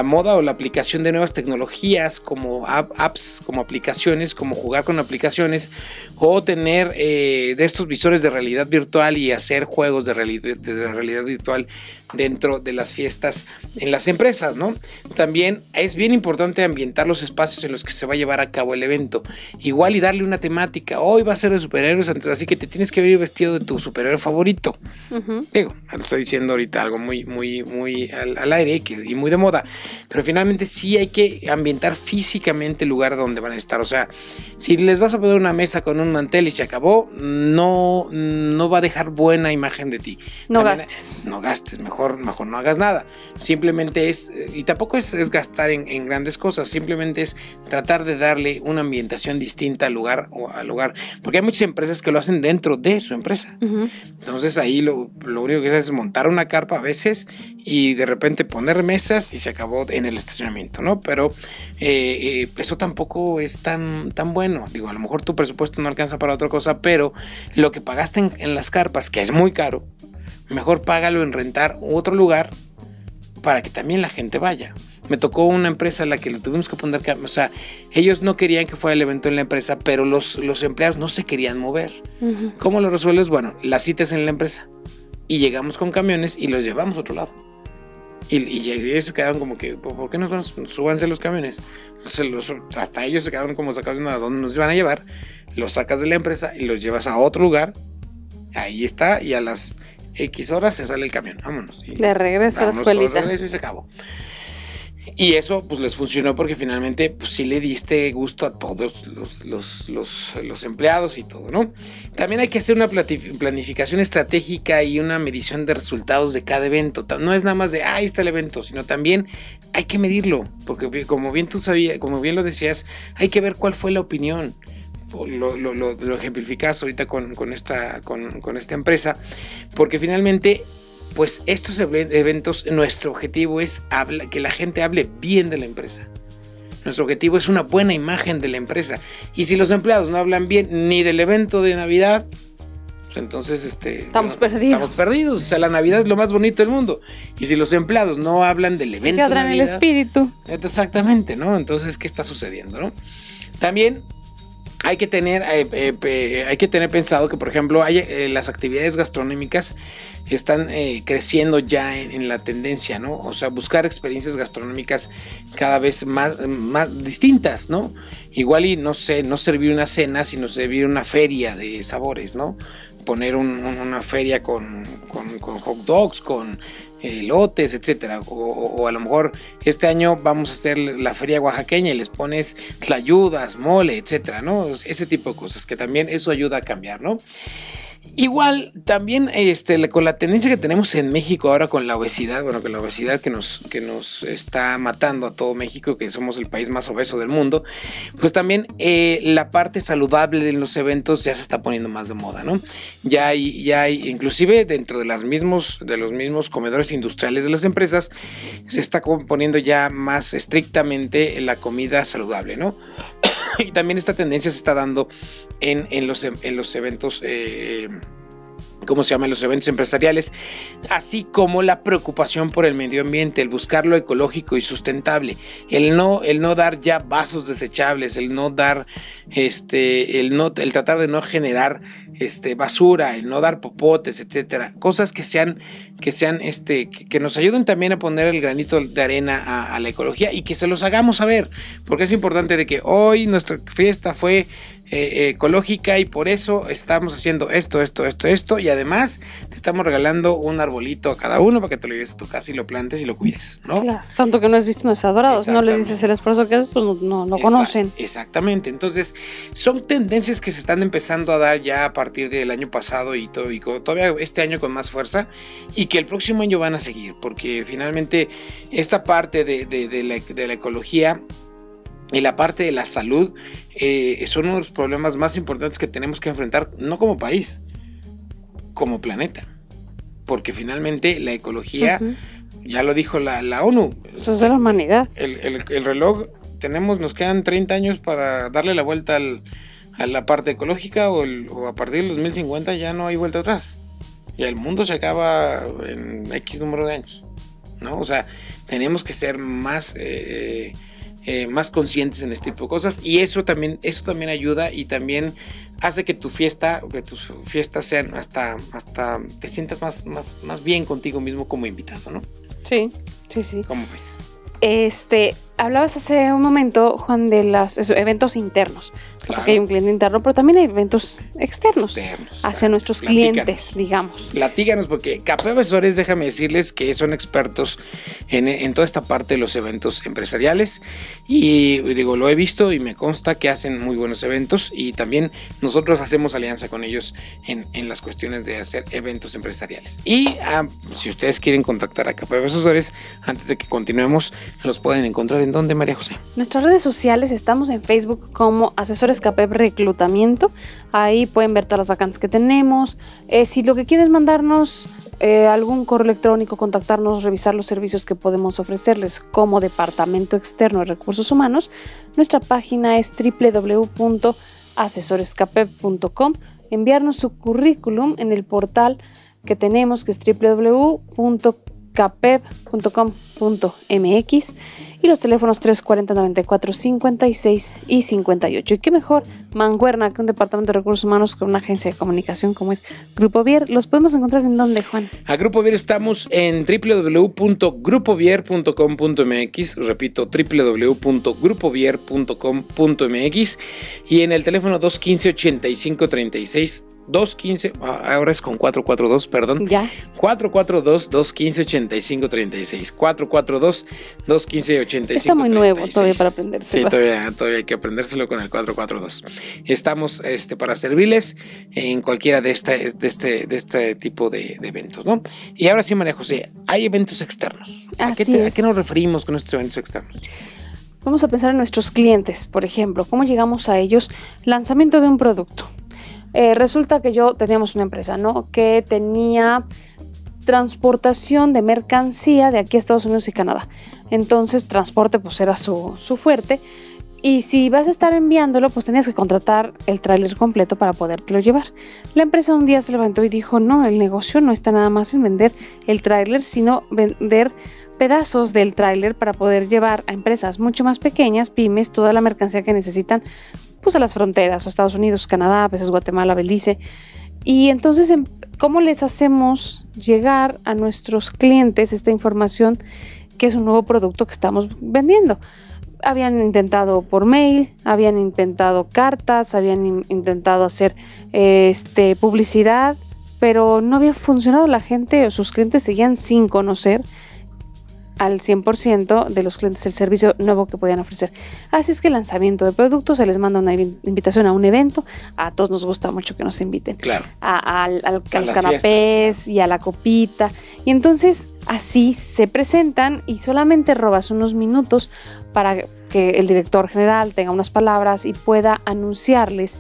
moda o la aplicación de nuevas tecnologías como apps, como aplicaciones, como jugar con aplicaciones o tener eh, de estos visores de realidad virtual y hacer juegos de, de realidad virtual dentro de las fiestas en las empresas, ¿no? También es bien importante ambientar los espacios en los que se va a llevar a cabo el evento. Igual y darle una temática. Hoy va a ser de superhéroes, así que te tienes que ver vestido de tu superhéroe favorito. Digo, estoy diciendo ahorita algo muy, muy, muy al, aire y muy de moda. Pero finalmente sí hay que ambientar físicamente el lugar donde van a estar. O sea, si les vas a poner una mesa con un mantel y se acabó, no, no va a dejar buena imagen de ti. No gastes. No gastes, mejor mejor, no hagas nada. Simplemente es, y tampoco es, gastar en, grandes cosas, simplemente es tratar de darle una ambientación distinta al lugar o al lugar. Porque hay muchas empresas que lo hacen dentro de su empresa. Entonces ahí lo, lo único que es es montar una carpa a veces y de repente poner mesas y se acabó en el estacionamiento, ¿no? Pero eh, eh, eso tampoco es tan, tan bueno. Digo, a lo mejor tu presupuesto no alcanza para otra cosa, pero lo que pagaste en las carpas, que es muy caro, mejor págalo en rentar otro lugar para que también la gente vaya. Me tocó una empresa a la que le tuvimos que poner, o sea, ellos no querían que fuera el evento en la empresa, pero los, los empleados no se querían mover. ¿Cómo lo resuelves? Bueno, las citas en la empresa. Y llegamos con camiones y los llevamos a otro lado. Y, ellos se quedaron como que, ¿por qué no? Súbanse los camiones. hasta ellos se quedaron como sacados a dónde nos iban a llevar. Los sacas de la empresa y los llevas a otro lugar. Ahí está. Y a las X horas se sale el camión, vámonos. Y Le regreso a la escuelita. y se acabó. Y eso pues les funcionó porque finalmente pues sí le diste gusto a todos los, los, los, los, empleados y todo, ¿no? También hay que hacer una planificación estratégica y una medición de resultados de cada evento. No es nada más de, ah, ahí está el evento, sino también hay que medirlo, porque como bien tú sabías, como bien lo decías, hay que ver cuál fue la opinión lo, lo, lo, ejemplificas ahorita con, con esta, con, con, esta empresa, porque finalmente, pues estos eventos, nuestro objetivo es habla, que la gente hable bien de la empresa. Nuestro objetivo es una buena imagen de la empresa. Y si los empleados no hablan bien ni del evento de Navidad, pues entonces este, estamos perdidos. Estamos perdidos. O sea, la Navidad es lo más bonito del mundo. Y si los empleados no hablan del evento. de Navidad, el espíritu. Exactamente, ¿no? Entonces, ¿qué está sucediendo, no? También hay que tener, eh, eh, hay que tener pensado que, por ejemplo, hay, las actividades gastronómicas están creciendo ya en, la tendencia, ¿no? O sea, buscar experiencias gastronómicas cada vez más, más distintas, ¿no? Igual y no sé, no servir una cena, sino servir una feria de sabores, ¿no? Poner una feria con, con, con hot dogs, con elotes, etcétera. O, a lo mejor este año vamos a hacer la feria oaxaqueña y les pones tlayudas, mole, etcétera, ¿no? Ese tipo de cosas que también eso ayuda a cambiar, ¿no? Igual, también este, con la tendencia que tenemos en México ahora con la obesidad, bueno, con la obesidad que nos, que nos está matando a todo México, que somos el país más obeso del mundo, pues también eh, la parte saludable de los eventos ya se está poniendo más de moda, ¿no? Ya hay, ya hay, inclusive dentro de, mismos, de los mismos comedores industriales de las empresas, se está poniendo ya más estrictamente la comida saludable, ¿no? [LAUGHS] y también esta tendencia se está dando en, los, en los, eventos. Eh, ¿cómo se llaman los eventos empresariales? Así como la preocupación por el medio ambiente, el buscar lo ecológico y sustentable, el no, el no dar ya vasos desechables, el no dar, este, el no, el tratar de no generar este, basura, el no dar popotes, etcétera, cosas que sean, que sean, este, que, nos ayuden también a poner el granito de arena a, la ecología y que se los hagamos saber, porque es importante de que hoy nuestra fiesta fue eh, ecológica y por eso estamos haciendo esto, esto, esto, esto y además te estamos regalando un arbolito a cada uno para que te lo lleves a tu casa y lo plantes y lo cuides, ¿no? Tanto que no has visto no es adorado, si no les dices el esfuerzo que haces, pues no, no, conocen. Exactamente, entonces son tendencias que se están empezando a dar ya a partir del año pasado y, todo, y todavía este año con más fuerza y que el próximo año van a seguir, porque finalmente esta parte de, de, la, de la ecología y la parte de la salud eh, son uno de los problemas más importantes que tenemos que enfrentar, no como país, como planeta. Porque finalmente la ecología, ya lo dijo la, ONU. Eso es de la humanidad. El, reloj, tenemos, nos quedan 30 años para darle la vuelta a la parte ecológica o, a partir del 2050 ya no hay vuelta atrás. Y el mundo se acaba en X número de años. ¿no? O sea, tenemos que ser más... Eh, eh, más conscientes en este tipo de cosas y eso también, eso también ayuda y también hace que tu fiesta, que tus fiestas sean hasta, hasta te sientas más, más, más bien contigo mismo como invitado, ¿no? Sí, sí, sí. ¿Cómo ves? Este, hablabas hace un momento, Juan, de los eventos internos. Porque hay un cliente interno, pero también hay eventos externos, hacia nuestros clientes, digamos. Platíganos, porque Capé Asesores, déjame decirles que son expertos en, toda esta parte de los eventos empresariales. Y digo, lo he visto y me consta que hacen muy buenos eventos. Y también nosotros hacemos alianza con ellos en, las cuestiones de hacer eventos empresariales. Y ah, si ustedes quieren contactar a Capé Asesores, antes de que continuemos, los pueden encontrar en dónde, María José. Nuestras redes sociales estamos en Facebook como Asesores Capep Reclutamiento. Ahí pueden ver todas las vacantes que tenemos. Eh, si lo que quieren es mandarnos eh, algún correo electrónico, contactarnos, revisar los servicios que podemos ofrecerles como Departamento Externo de Recursos Humanos, nuestra página es www.asesorescapep.com. Enviarnos su currículum en el portal que tenemos que es www.capep.com capep.com.mx y los teléfonos 340 94 56 y 58. Y qué mejor manguerna que un departamento de recursos humanos con una agencia de comunicación como es Grupo Vier. ¿Los podemos encontrar en dónde, Juan? A Grupo Vier estamos en www.grupovier.com.mx, repito, www.grupovier.com.mx y en el teléfono 215 85 36 215, ahora es con 442, perdón. Ya. 442 215 85 36. 442 215 85 Está muy nuevo todavía para aprendérselo. Sí, todavía, todavía hay que aprendérselo con el 442. Estamos este, para servirles en cualquiera de, esta, de, este, de este tipo de, eventos, ¿no? Y ahora sí, María José, hay eventos externos. ¿A qué, ¿A qué nos referimos con estos eventos externos? Vamos a pensar en nuestros clientes, por ejemplo, cómo llegamos a ellos, lanzamiento de un producto. Eh, resulta que yo teníamos una empresa, ¿no? Que tenía transportación de mercancía de aquí a Estados Unidos y Canadá. Entonces, transporte pues era su, su fuerte. Y si vas a estar enviándolo, pues tenías que contratar el tráiler completo para podértelo llevar. La empresa un día se levantó y dijo, no, el negocio no está nada más en vender el tráiler, sino vender pedazos del tráiler para poder llevar a empresas mucho más pequeñas, pymes, toda la mercancía que necesitan pues a las fronteras, Estados Unidos, Canadá, a veces Guatemala, Belice. Y entonces, em, ¿cómo les hacemos llegar a nuestros clientes esta información que es un nuevo producto que estamos vendiendo? Habían intentado por mail, habían intentado cartas, habían intentado hacer este, publicidad, pero no había funcionado. La gente o sus clientes seguían sin conocer al 100% de los clientes el servicio nuevo que podían ofrecer. Así es que el lanzamiento de productos se les manda una invitación a un evento. A todos nos gusta mucho que nos inviten. Claro. A, los canapés y a la copita. Y entonces así se presentan y solamente robas unos minutos para que el director general tenga unas palabras y pueda anunciarles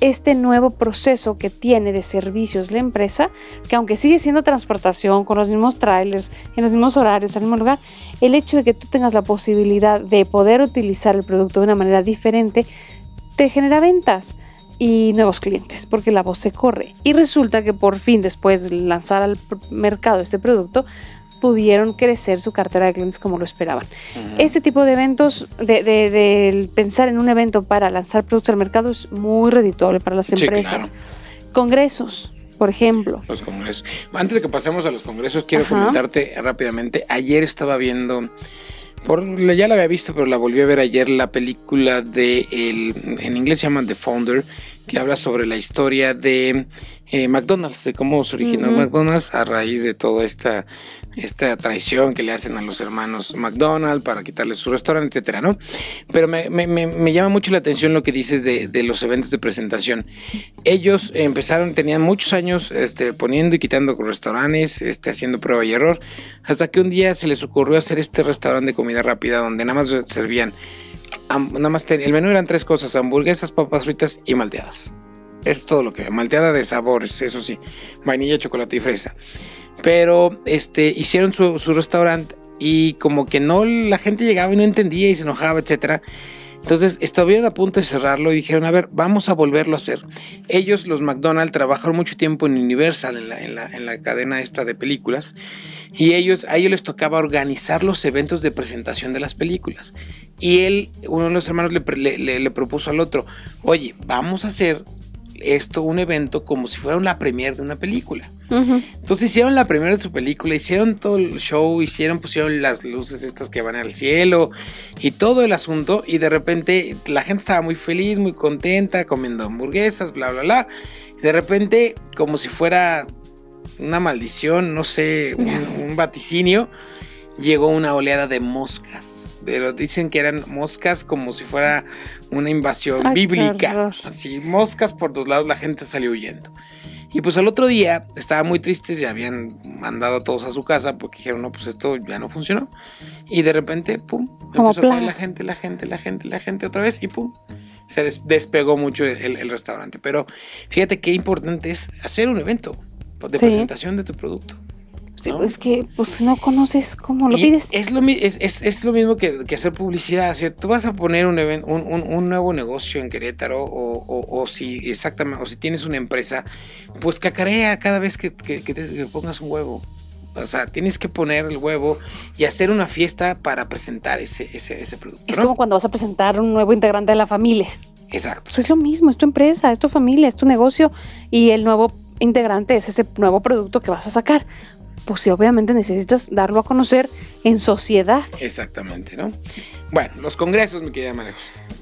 este nuevo proceso que tiene de servicios la empresa, que aunque sigue siendo transportación con los mismos trailers, en los mismos horarios, el mismo lugar, el hecho de que tú tengas la posibilidad de poder utilizar el producto de una manera diferente, te genera ventas y nuevos clientes, porque la voz se corre. Y resulta que por fin, después de lanzar al mercado este producto, pudieron crecer su cartera de clientes como lo esperaban. Este tipo de eventos, de, pensar en un evento para lanzar productos al mercado es muy redituable para las empresas. Congresos, por ejemplo. Los congresos. Antes de que pasemos a los congresos, quiero comentarte rápidamente. Ayer estaba viendo, por, ya la había visto, pero la volví a ver ayer, la película de, el, en inglés se llama The Founder, que habla sobre la historia de eh, McDonald's, de cómo se originó McDonald's a raíz de toda esta esta traición que le hacen a los hermanos McDonald para quitarles su restaurante, etcétera, ¿no? Pero me, me, llama mucho la atención lo que dices de, de, los eventos de presentación. Ellos empezaron, tenían muchos años este, poniendo y quitando restaurantes, este, haciendo prueba y error, hasta que un día se les ocurrió hacer este restaurante de comida rápida donde nada más servían, nada más el menú eran tres cosas, hamburguesas, papas fritas y malteadas. Es todo lo que, malteada de sabores, eso sí, vainilla, chocolate y fresa pero este, hicieron su, su restaurante y como que no, la gente llegaba y no entendía y se enojaba, etcétera. Entonces estuvieron a punto de cerrarlo y dijeron, a ver, vamos a volverlo a hacer. Ellos, los McDonald's, trabajaron mucho tiempo en Universal, en la, en la, en la cadena esta de películas, y ellos, a ellos les tocaba organizar los eventos de presentación de las películas. Y él, uno de los hermanos, le, le, le propuso al otro, oye, vamos a hacer esto, un evento, como si fuera la premier de una película. Entonces hicieron la primera de su película, hicieron todo el show, hicieron, pusieron las luces estas que van al cielo y todo el asunto. Y de repente la gente estaba muy feliz, muy contenta, comiendo hamburguesas, bla, bla, bla. Y de repente, como si fuera una maldición, no sé, [LAUGHS] un, vaticinio, llegó una oleada de moscas. Pero dicen que eran moscas como si fuera una invasión bíblica. Así, moscas por dos lados, la gente salió huyendo. Y pues al otro día estaba muy tristes, ya habían mandado a todos a su casa porque dijeron, no, pues esto ya no funcionó. Y de repente, pum, empezó a caer la gente, la gente, la gente, la gente otra vez y pum, se despegó mucho el, restaurante. Pero fíjate qué importante es hacer un evento de presentación de tu producto. Sí, es que pues no conoces cómo lo pides. Es lo, es, lo mismo que, hacer publicidad. O tú vas a poner un, un, nuevo negocio en Querétaro o, si exactamente, o si tienes una empresa, pues cacarea cada vez que, te, pongas un huevo. O sea, tienes que poner el huevo y hacer una fiesta para presentar ese, ese, producto. Es como cuando vas a presentar un nuevo integrante de la familia. Exacto. Pues es lo mismo, es tu empresa, es tu familia, es tu negocio y el nuevo integrante es ese nuevo producto que vas a sacar pues sí, obviamente necesitas darlo a conocer en sociedad. Exactamente, ¿no? Bueno, los congresos, mi querida María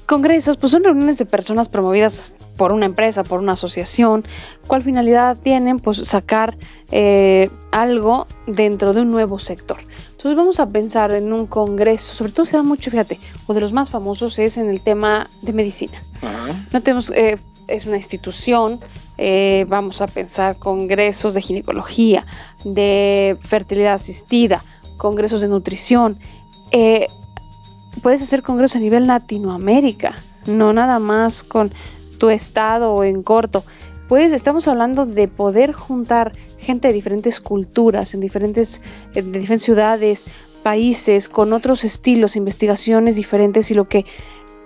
Congresos, pues son reuniones de personas promovidas por una empresa, por una asociación. ¿Cuál finalidad tienen? Pues sacar eh, algo dentro de un nuevo sector. Entonces vamos a pensar en un congreso, sobre todo se da mucho, fíjate, o de los más famosos es en el tema de medicina. No tenemos, eh, es una institución eh, vamos a pensar congresos de ginecología, de fertilidad asistida, congresos de nutrición. Eh, puedes hacer congresos a nivel Latinoamérica, no nada más con tu estado o en corto. Pues estamos hablando de poder juntar gente de diferentes culturas, en diferentes, de diferentes ciudades, países, con otros estilos, investigaciones diferentes y lo que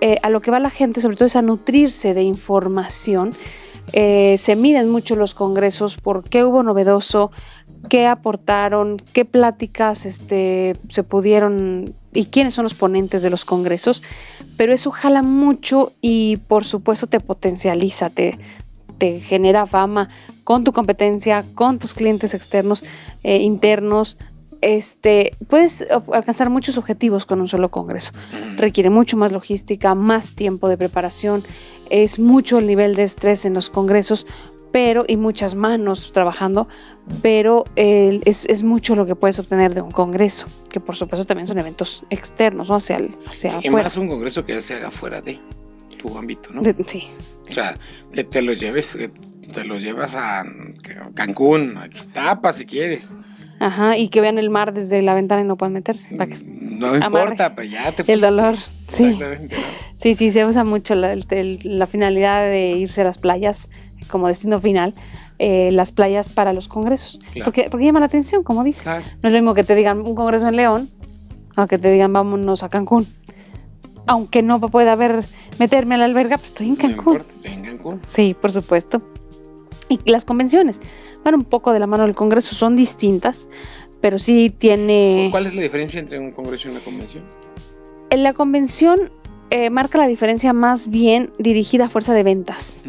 eh, a lo que va la gente sobre todo es a nutrirse de información eh, se miden mucho los congresos por qué hubo novedoso, qué aportaron, qué pláticas este, se pudieron y quiénes son los ponentes de los congresos, pero eso jala mucho y por supuesto te potencializa, te, te genera fama con tu competencia, con tus clientes externos, eh, internos. Este, puedes alcanzar muchos objetivos con un solo congreso. Requiere mucho más logística, más tiempo de preparación, es mucho el nivel de estrés en los congresos, pero y muchas manos trabajando, pero es, mucho lo que puedes obtener de un congreso, que por supuesto también son eventos externos, ¿no? Hacia, hacia y afuera. más un congreso que se haga fuera de tu ámbito, ¿no? sí. O sea, que te los lleves, te los llevas a Cancún, a Ixtapa si quieres. Ajá, y que vean el mar desde la ventana y no puedan meterse. no importa, pero ya te El dolor, sí. Sí, sí, se usa mucho la, la finalidad de irse a las playas como destino final eh, las playas para los congresos. Porque, porque llama la atención, como dices. No es lo mismo que te digan un congreso en León, o que te digan vámonos a Cancún. Aunque no pueda haber meterme a la alberga, pues estoy en Cancún. estoy en Cancún. Sí, por supuesto. Y las convenciones van un poco de la mano del congreso, son distintas, pero sí tiene... ¿Cuál es la diferencia entre un congreso y una convención? En la convención eh, marca la diferencia más bien dirigida a fuerza de ventas.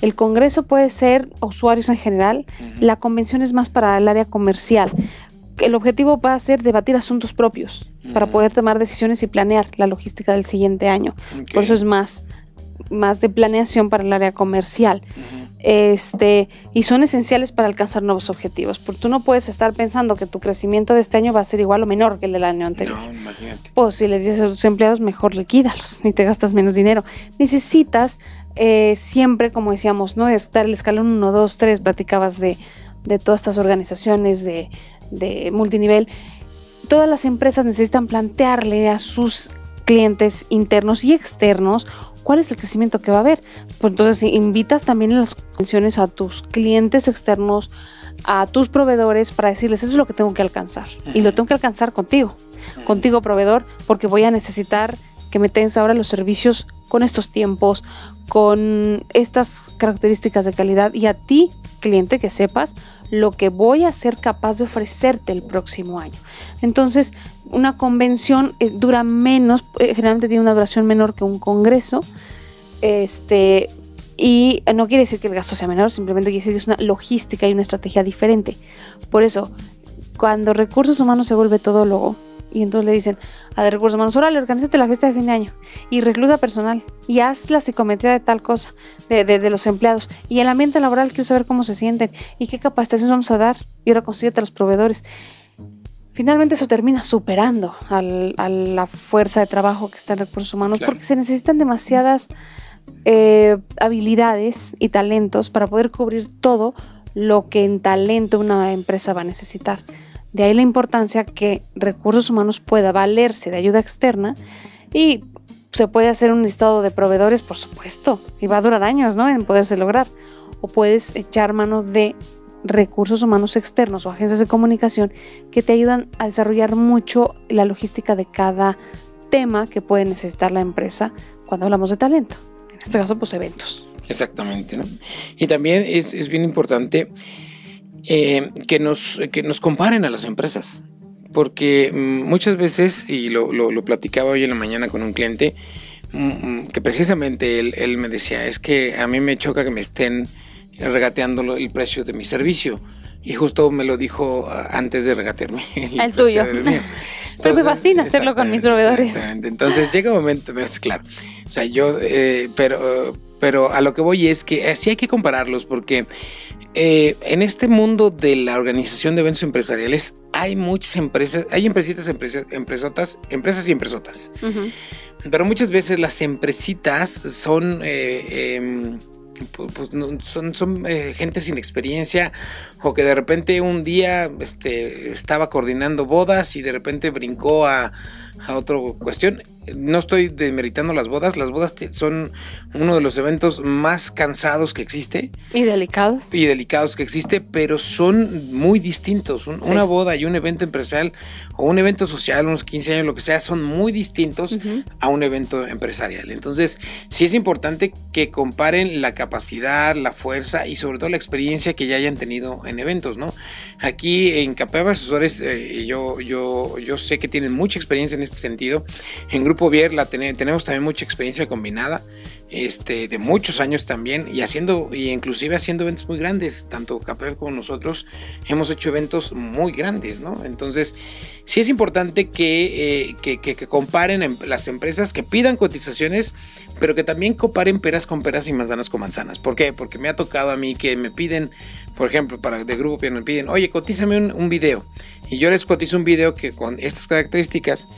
El Congreso puede ser usuarios en general, la convención es más para el área comercial. El objetivo va a ser debatir asuntos propios para poder tomar decisiones y planear la logística del siguiente año. Por eso es más, más de planeación para el área comercial. Este, y son esenciales para alcanzar nuevos objetivos, porque tú no puedes estar pensando que tu crecimiento de este año va a ser igual o menor que el del año anterior. No, imagínate. Pues si les dices a tus empleados, mejor liquídalos y te gastas menos dinero. Necesitas eh, siempre, como decíamos, ¿no? Estar el escalón 1, 2, 3, platicabas de, todas estas organizaciones de, multinivel. Todas las empresas necesitan plantearle a sus clientes internos y externos cuál es el crecimiento que va a haber. Pues entonces invitas también en las convenciones a tus clientes externos, a tus proveedores para decirles eso es lo que tengo que alcanzar y lo tengo que alcanzar contigo, contigo proveedor, porque voy a necesitar que me tengas ahora los servicios con estos tiempos, con estas características de calidad y a ti, cliente, que sepas lo que voy a ser capaz de ofrecerte el próximo año. Entonces, una convención eh, dura menos, eh, generalmente tiene una duración menor que un congreso. Este, y no quiere decir que el gasto sea menor, simplemente quiere decir que es una logística y una estrategia diferente. Por eso, cuando recursos humanos se vuelve todólogo, y entonces le dicen a de recursos humanos, órale, organízate la fiesta de fin de año y recluta personal y haz la psicometría de tal cosa de, de, los empleados y el ambiente laboral, quiero saber cómo se sienten y qué capacitaciones vamos a dar y ahora a los proveedores. Finalmente eso termina superando a la fuerza de trabajo que está en recursos humanos porque se necesitan demasiadas eh, habilidades y talentos para poder cubrir todo lo que en talento una empresa va a necesitar. De ahí la importancia que recursos humanos pueda valerse de ayuda externa y se puede hacer un listado de proveedores, por supuesto, y va a durar años, ¿no? En poderse lograr. O puedes echar mano de recursos humanos externos o agencias de comunicación que te ayudan a desarrollar mucho la logística de cada tema que puede necesitar la empresa cuando hablamos de talento. En este caso, pues eventos. Exactamente, ¿no? Y también es, es bien importante eh, que, nos, que nos comparen a las empresas. Porque mm, muchas veces, y lo, lo, platicaba hoy en la mañana con un cliente, mm, mm, que precisamente él, él, me decía, es que a mí me choca que me estén regateando el precio de mi servicio. Y justo me lo dijo ah, antes de regatearme. [LAUGHS] El, tuyo. [LAUGHS] Pero me fascina hacerlo con mis proveedores. Entonces llega un momento, es claro. O sea, yo, eh, pero, pero a lo que voy es que eh, sí hay que compararlos porque eh, en este mundo de la organización de eventos empresariales hay muchas empresas, hay empresitas, empresas, empresotas, empresas y empresotas. Pero muchas veces las empresitas son, em, pues, son, son eh, gente sin experiencia o que de repente un día este, estaba coordinando bodas y de repente brincó a, a otra cuestión no estoy demeritando las bodas, las bodas son uno de los eventos más cansados que existe. Y delicados. Y delicados que existe, pero son muy distintos. Una boda y un evento empresarial o un evento social, unos 15 años, lo que sea, son muy distintos a un evento empresarial. Entonces, sí es importante que comparen la capacidad, la fuerza y sobre todo la experiencia que ya hayan tenido en eventos, ¿no? Aquí en Capeva Asesores, eh, yo, yo, yo sé que tienen mucha experiencia en este sentido. En Grupo Vier la tenemos también mucha experiencia combinada, este, de muchos años también, y haciendo, y inclusive haciendo eventos muy grandes, tanto KPF como nosotros hemos hecho eventos muy grandes, ¿no? Entonces, sí es importante que, eh, comparen em, las empresas, que pidan cotizaciones, pero que también comparen peras con peras y manzanas con manzanas. ¿Por qué? Porque me ha tocado a mí que me piden, por ejemplo, para de grupo me piden, oye, cotízame un, un video. Y yo les cotizo un video que con estas características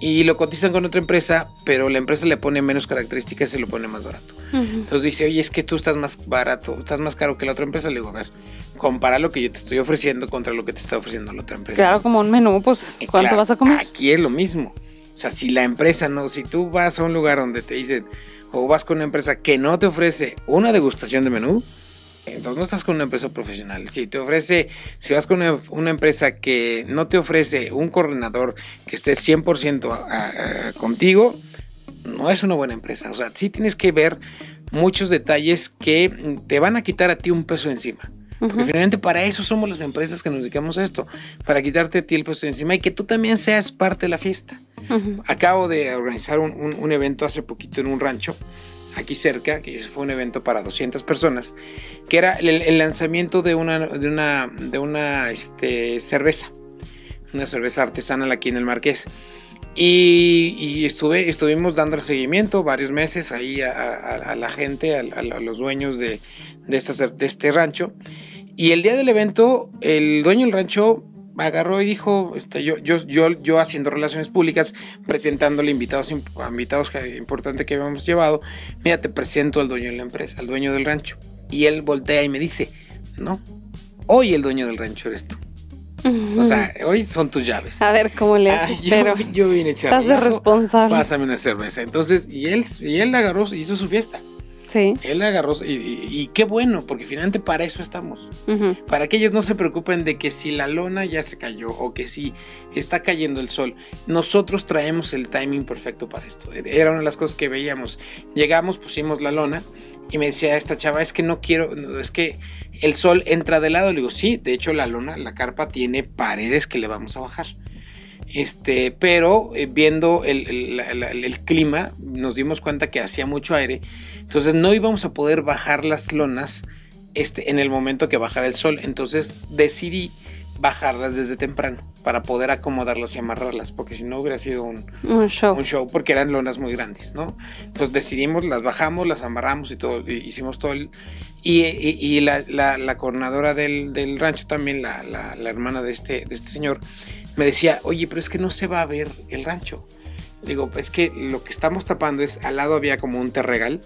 y lo cotizan con otra empresa, pero la empresa le pone menos características y lo pone más barato. Entonces dice, oye, es que tú estás más barato, estás más caro que la otra empresa. Le digo, a ver, compara lo que yo te estoy ofreciendo contra lo que te está ofreciendo la otra empresa. Claro, como un menú, pues, ¿cuánto vas a comer? Aquí es lo mismo. O sea, si la empresa no, si tú vas a un lugar donde te dicen, o vas con una empresa que no te ofrece una degustación de menú, entonces no estás con una empresa profesional. Si te ofrece, si vas con una, empresa que no te ofrece un coordinador que esté 100% contigo, no es una buena empresa. O sea, sí tienes que ver muchos detalles que te van a quitar a ti un peso encima. Porque finalmente para eso somos las empresas que nos dedicamos a esto, para quitarte a ti el peso encima y que tú también seas parte de la fiesta. Acabo de organizar un evento hace poquito en un rancho aquí cerca, que fue un evento para 200 personas, que era el, lanzamiento de una, de una, de una este, cerveza, una cerveza artesanal aquí en el Marqués. Y, estuve, estuvimos dando seguimiento varios meses ahí a, la gente, a, los dueños de, de este rancho. Y el día del evento, el dueño del rancho agarró y dijo, este, yo, yo, yo, yo haciendo relaciones públicas, presentándole invitados, invitados importantes que habíamos llevado, mira, te presento al dueño de la empresa, al dueño del rancho. Y él voltea y me dice, no, hoy el dueño del rancho eres tú. O sea, [LAUGHS] hoy son tus llaves. A ver cómo le haces, pero yo vine a echar Estás de responsable. Pásame una cerveza. Entonces, y él, y él agarró, hizo su fiesta. Sí. Él agarró, y, qué bueno, porque finalmente para eso estamos. Para que ellos no se preocupen de que si la lona ya se cayó o que si está cayendo el sol, nosotros traemos el timing perfecto para esto. Era una de las cosas que veíamos. Llegamos, pusimos la lona y me decía esta chava, es que no quiero, es que el sol entra de lado. Le digo, sí, de hecho la lona, la carpa tiene paredes que le vamos a bajar. Este, pero eh, viendo el, clima, nos dimos cuenta que hacía mucho aire, entonces no íbamos a poder bajar las lonas este, en el momento que bajara el sol. Entonces decidí bajarlas desde temprano para poder acomodarlas y amarrarlas, porque si no hubiera sido un, show. un, show. porque eran lonas muy grandes, ¿no? Entonces decidimos, las bajamos, las amarramos y todo, hicimos todo el... Y, y, la, la, coordinadora del, del, rancho también, la, la, hermana de este, de este señor, me decía, oye, pero es que no se va a ver el rancho. Digo, es que lo que estamos tapando es, al lado había como un terregal,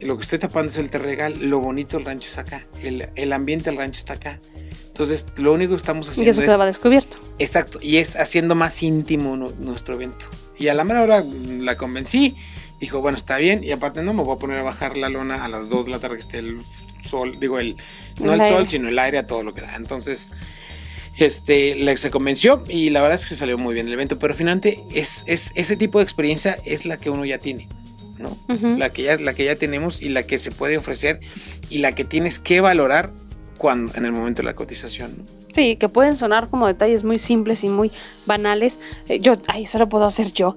lo que estoy tapando es el terregal, lo bonito del rancho es acá, el, el ambiente del rancho está acá. Entonces, lo único que estamos haciendo. Y eso quedaba descubierto. Exacto, y es haciendo más íntimo nuestro evento. Y a la mera hora la convencí, dijo, bueno, está bien, y aparte no me voy a poner a bajar la lona a las 2 de la tarde que esté el sol, digo, el, no el, sol, sino el aire a todo lo que da. Entonces, este, se convenció y la verdad es que salió muy bien el evento, pero finalmente es, es, ese tipo de experiencia es la que uno ya tiene. ¿no? la, que ya, la que ya tenemos y la que se puede ofrecer y la que tienes que valorar cuando, en el momento de la cotización. Sí, que pueden sonar como detalles muy simples y muy banales. Eh, yo, ay, eso lo puedo hacer yo.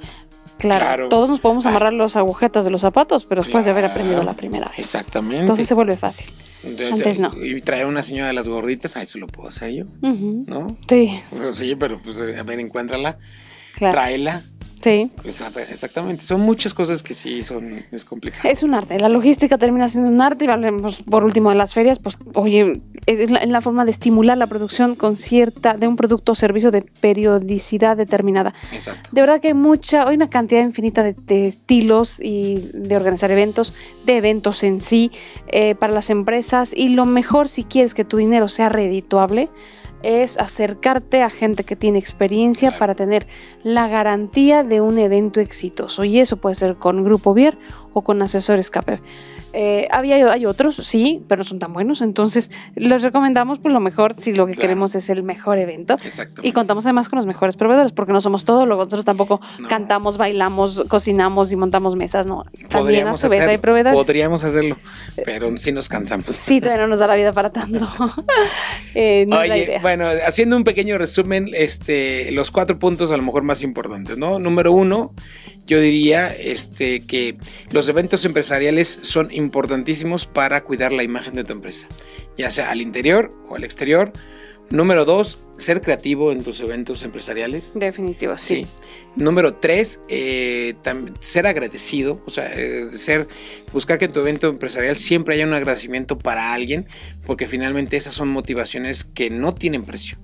Claro, todos nos podemos amarrar los agujetas de los zapatos, pero después de haber aprendido la primera vez. Exactamente. Entonces se vuelve fácil. Antes no. Y traer una señora de las gorditas, ah, eso lo puedo hacer yo. ¿No? Sí. sí, pero pues a ver, encuéntrala. Tráela. Sí. Exactamente. Son muchas cosas que sí son es complicado. Es un arte. La logística termina siendo un arte y hablemos por último de las ferias, pues oye, es la, forma de estimular la producción con cierta de un producto o servicio de periodicidad determinada. Exacto. De verdad que hay mucha, hay una cantidad infinita de, estilos y de organizar eventos, de eventos en sí eh, para las empresas y lo mejor si quieres que tu dinero sea redituable es acercarte a gente que tiene experiencia para tener la garantía de un evento exitoso. Y eso puede ser con Grupo Vier o con asesores KP. Eh, había, hay otros, sí, pero no son tan buenos. Entonces, les recomendamos por lo mejor si lo que queremos es el mejor evento. Y contamos además con los mejores proveedores, porque no somos todos, nosotros tampoco cantamos, bailamos, cocinamos y montamos mesas, no. También a su vez hay proveedores. Podríamos hacerlo, pero sí nos cansamos. Sí, todavía no nos da la vida para tanto. [LAUGHS] Eh, Oye, bueno, haciendo un pequeño resumen, este, los cuatro puntos a lo mejor más importantes, ¿no? Número uno, yo diría este, que los eventos empresariales son importantísimos para cuidar la imagen de tu empresa, ya sea al interior o al exterior. Número dos, ser creativo en tus eventos empresariales. Definitivo, sí. Número tres, eh, ser agradecido, o sea, eh, ser, buscar que en tu evento empresarial siempre haya un agradecimiento para alguien, porque finalmente esas son motivaciones que no tienen precio.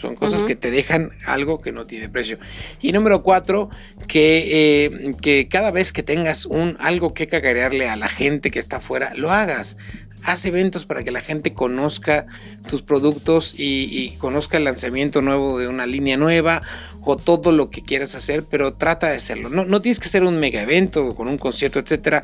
Son cosas que te dejan algo que no tiene precio. Y número cuatro, que, eh, que cada vez que tengas un algo que cagarearle a la gente que está afuera, lo hagas. Haz eventos para que la gente conozca tus productos y, conozca el lanzamiento nuevo de una línea nueva o todo lo que quieras hacer, pero trata de hacerlo. No, no tienes que ser un mega evento con un concierto, etcétera.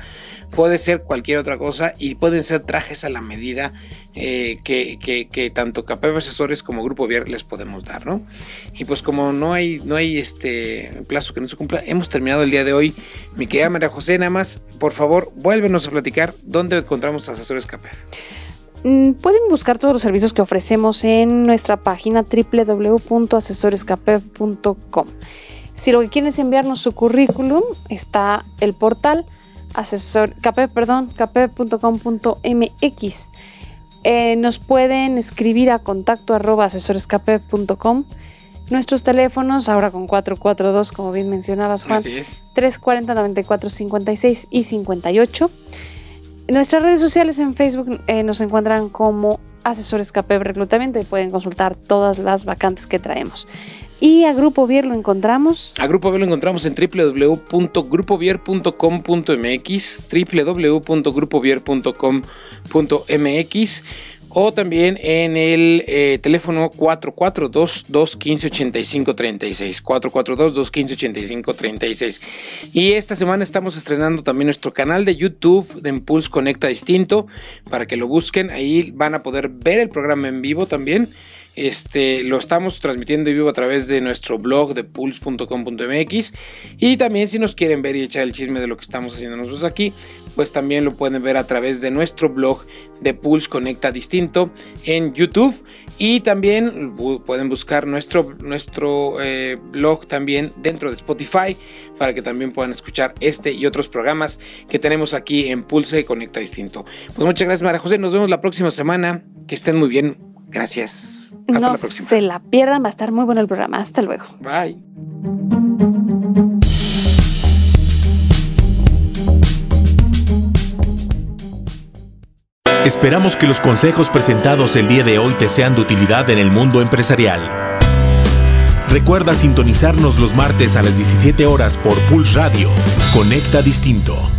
Puede ser cualquier otra cosa y pueden ser trajes a la medida eh, que, que, tanto KPF Asesores como Grupo Vier les podemos dar, ¿no? Y pues como no hay, no hay este plazo que no se cumpla, hemos terminado el día de hoy. Mi querida María José, nada más, por favor, vuélvenos a platicar dónde encontramos asesores KPF. Mm, pueden buscar todos los servicios que ofrecemos en nuestra página www.asesorescapep.com. Si lo que quieren es enviarnos su currículum, está el portal asesor, perdón, eh, nos pueden escribir a contacto arroba asesorescapep.com. Nuestros teléfonos, ahora con 442, como bien mencionabas, Juan, 340 94 56 y 58. Nuestras redes sociales en Facebook eh, nos encuentran como Asesores KP Reclutamiento y pueden consultar todas las vacantes que traemos. Y a Grupo Vier lo encontramos. A Grupo Vier lo encontramos en www.grupovier.com.mx, www.grupovier.com.mx o también en el eh, teléfono 442-215-8536. 442-215-8536. Y esta semana estamos estrenando también nuestro canal de YouTube de Impulse Conecta Distinto para que lo busquen. Ahí van a poder ver el programa en vivo también. Este, lo estamos transmitiendo en vivo a través de nuestro blog de pulse.com.mx y también si nos quieren ver y echar el chisme de lo que estamos haciendo nosotros aquí, pues también lo pueden ver a través de nuestro blog de Pulse Conecta Distinto en YouTube y también pueden buscar nuestro, nuestro eh, blog también dentro de Spotify para que también puedan escuchar este y otros programas que tenemos aquí en Pulse Conecta Distinto. Pues muchas gracias María José, nos vemos la próxima semana, que estén muy bien, gracias. Hasta no la próxima. se la pierdan, va a estar muy bueno el programa, hasta luego. Bye. Esperamos que los consejos presentados el día de hoy te sean de utilidad en el mundo empresarial. Recuerda sintonizarnos los martes a las 17 horas por Pulse Radio. Conecta Distinto.